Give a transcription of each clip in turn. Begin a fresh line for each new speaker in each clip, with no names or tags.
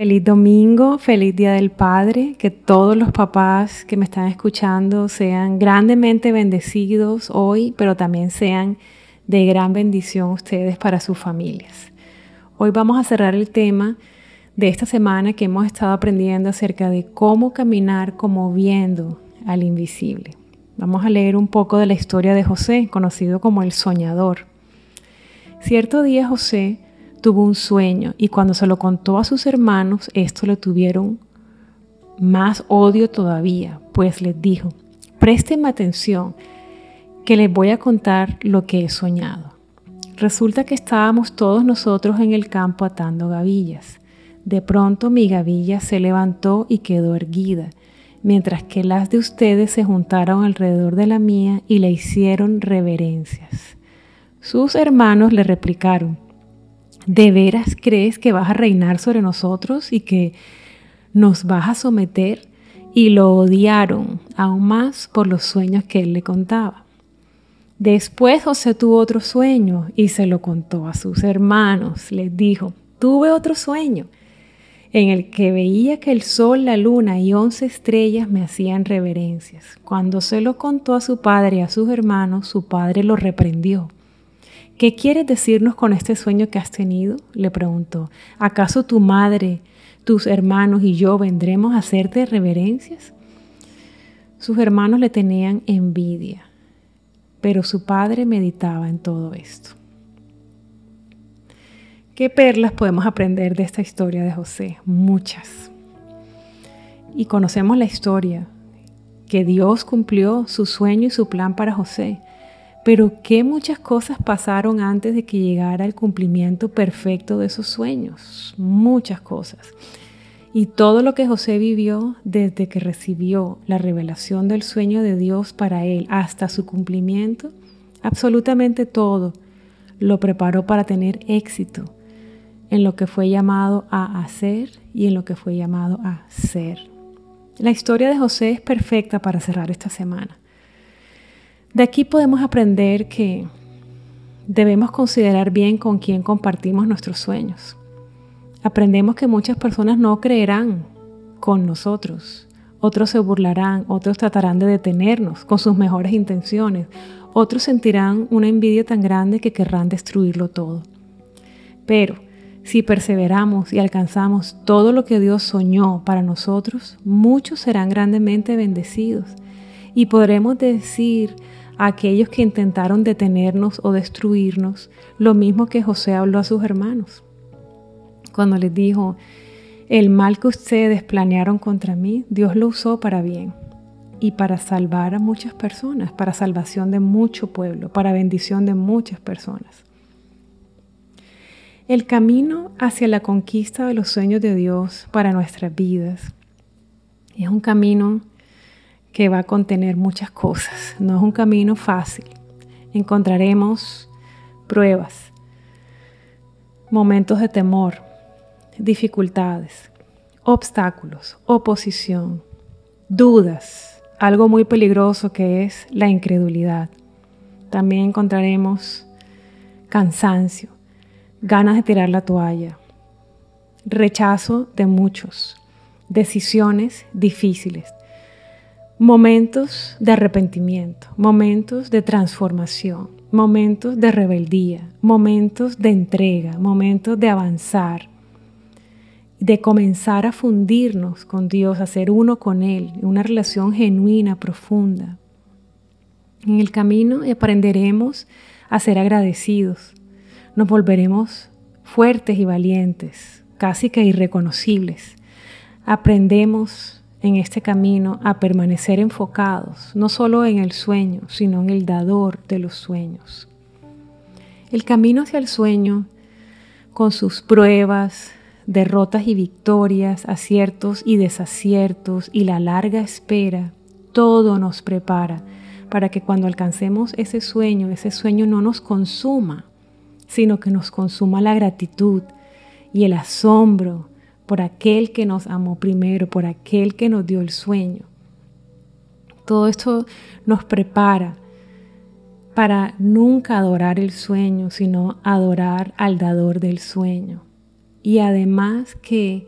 Feliz domingo, feliz Día del Padre, que todos los papás que me están escuchando sean grandemente bendecidos hoy, pero también sean de gran bendición ustedes para sus familias. Hoy vamos a cerrar el tema de esta semana que hemos estado aprendiendo acerca de cómo caminar como viendo al invisible. Vamos a leer un poco de la historia de José, conocido como el soñador. Cierto día José tuvo un sueño y cuando se lo contó a sus hermanos, estos le tuvieron más odio todavía, pues les dijo, préstenme atención, que les voy a contar lo que he soñado. Resulta que estábamos todos nosotros en el campo atando gavillas. De pronto mi gavilla se levantó y quedó erguida, mientras que las de ustedes se juntaron alrededor de la mía y le hicieron reverencias. Sus hermanos le replicaron, ¿De veras crees que vas a reinar sobre nosotros y que nos vas a someter? Y lo odiaron aún más por los sueños que él le contaba. Después José tuvo otro sueño y se lo contó a sus hermanos. Les dijo, tuve otro sueño en el que veía que el sol, la luna y once estrellas me hacían reverencias. Cuando se lo contó a su padre y a sus hermanos, su padre lo reprendió ¿Qué quieres decirnos con este sueño que has tenido? le preguntó. ¿Acaso tu madre, tus hermanos y yo vendremos a hacerte reverencias? Sus hermanos le tenían envidia, pero su padre meditaba en todo esto. ¿Qué perlas podemos aprender de esta historia de José? Muchas. Y conocemos la historia, que Dios cumplió su sueño y su plan para José pero qué muchas cosas pasaron antes de que llegara el cumplimiento perfecto de esos sueños, muchas cosas. Y todo lo que José vivió desde que recibió la revelación del sueño de Dios para él hasta su cumplimiento, absolutamente todo lo preparó para tener éxito en lo que fue llamado a hacer y en lo que fue llamado a ser. La historia de José es perfecta para cerrar esta semana. De aquí podemos aprender que debemos considerar bien con quién compartimos nuestros sueños. Aprendemos que muchas personas no creerán con nosotros, otros se burlarán, otros tratarán de detenernos con sus mejores intenciones, otros sentirán una envidia tan grande que querrán destruirlo todo. Pero si perseveramos y alcanzamos todo lo que Dios soñó para nosotros, muchos serán grandemente bendecidos y podremos decir aquellos que intentaron detenernos o destruirnos, lo mismo que José habló a sus hermanos. Cuando les dijo, el mal que ustedes planearon contra mí, Dios lo usó para bien y para salvar a muchas personas, para salvación de mucho pueblo, para bendición de muchas personas. El camino hacia la conquista de los sueños de Dios para nuestras vidas es un camino que va a contener muchas cosas. No es un camino fácil. Encontraremos pruebas, momentos de temor, dificultades, obstáculos, oposición, dudas, algo muy peligroso que es la incredulidad. También encontraremos cansancio, ganas de tirar la toalla, rechazo de muchos, decisiones difíciles momentos de arrepentimiento, momentos de transformación, momentos de rebeldía, momentos de entrega, momentos de avanzar, de comenzar a fundirnos con Dios, a ser uno con Él, una relación genuina, profunda. En el camino aprenderemos a ser agradecidos, nos volveremos fuertes y valientes, casi que irreconocibles. Aprendemos en este camino a permanecer enfocados, no solo en el sueño, sino en el dador de los sueños. El camino hacia el sueño, con sus pruebas, derrotas y victorias, aciertos y desaciertos y la larga espera, todo nos prepara para que cuando alcancemos ese sueño, ese sueño no nos consuma, sino que nos consuma la gratitud y el asombro por aquel que nos amó primero, por aquel que nos dio el sueño. Todo esto nos prepara para nunca adorar el sueño, sino adorar al dador del sueño. Y además que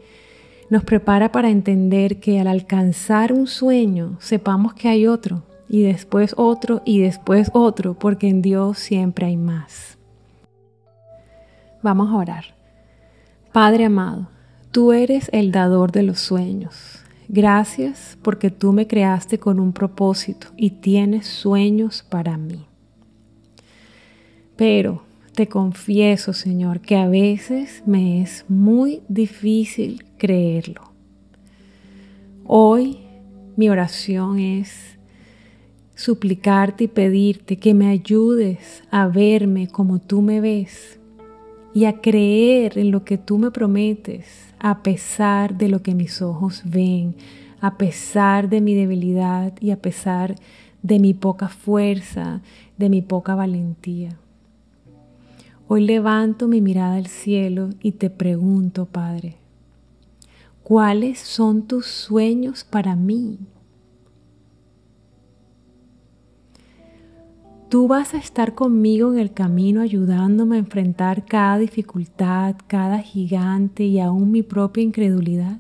nos prepara para entender que al alcanzar un sueño sepamos que hay otro y después otro y después otro, porque en Dios siempre hay más. Vamos a orar. Padre amado, tú eres el dador de los sueños. Gracias porque tú me creaste con un propósito y tienes sueños para mí. Pero te confieso, Señor, que a veces me es muy difícil creerlo. Hoy mi oración es suplicarte y pedirte que me ayudes a verme como tú me ves y a creer en lo que tú me prometes a pesar de lo que mis ojos ven, a pesar de mi debilidad y a pesar de mi poca fuerza, de mi poca valentía. Hoy levanto mi mirada al cielo y te pregunto, Padre, ¿cuáles son tus sueños para mí? Tú vas a estar conmigo en el camino ayudándome a enfrentar cada dificultad, cada gigante y aún mi propia incredulidad.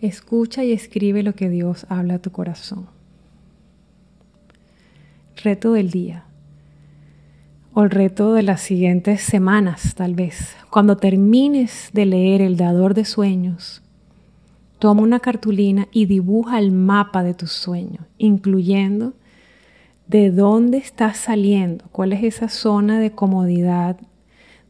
Escucha y escribe lo que Dios habla a tu corazón reto del día o el reto de las siguientes semanas tal vez. Cuando termines de leer El Dador de Sueños, toma una cartulina y dibuja el mapa de tus sueños, incluyendo de dónde estás saliendo, cuál es esa zona de comodidad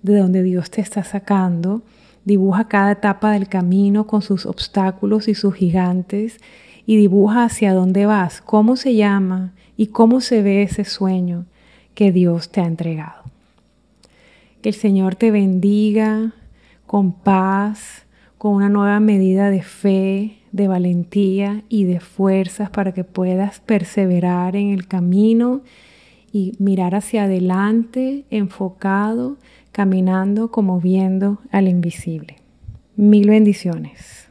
de donde Dios te está sacando. Dibuja cada etapa del camino con sus obstáculos y sus gigantes y dibuja hacia dónde vas, cómo se llama y cómo se ve ese sueño que Dios te ha entregado. Que el Señor te bendiga con paz, con una nueva medida de fe, de valentía y de fuerzas para que puedas perseverar en el camino y mirar hacia adelante enfocado, caminando como viendo al invisible. Mil bendiciones.